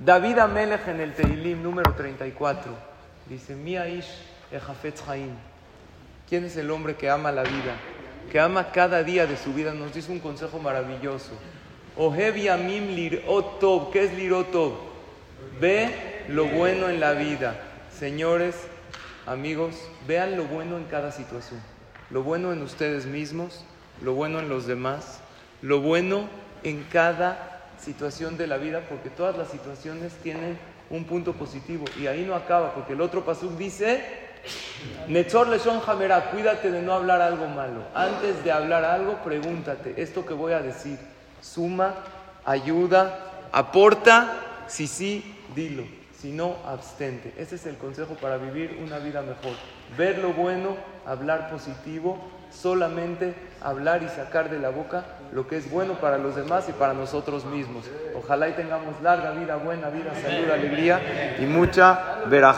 David Amelech en el Teilim número 34 dice, Miaish Haim. ¿Quién es el hombre que ama la vida? Que ama cada día de su vida. Nos dice un consejo maravilloso. Ohev Yamim. ¿Qué es Lirotov? Ve lo bueno en la vida. Señores, amigos, vean lo bueno en cada situación. Lo bueno en ustedes mismos, lo bueno en los demás, lo bueno en cada situación de la vida, porque todas las situaciones tienen un punto positivo. Y ahí no acaba, porque el otro pasuk dice, Jamera, cuídate de no hablar algo malo. Antes de hablar algo, pregúntate, ¿esto que voy a decir suma, ayuda, aporta? Si sí, dilo. Si no, abstente. Ese es el consejo para vivir una vida mejor. Ver lo bueno, hablar positivo, solamente hablar y sacar de la boca lo que es bueno para los demás y para nosotros mismos. Ojalá y tengamos larga vida, buena vida, salud, alegría y mucha veraja.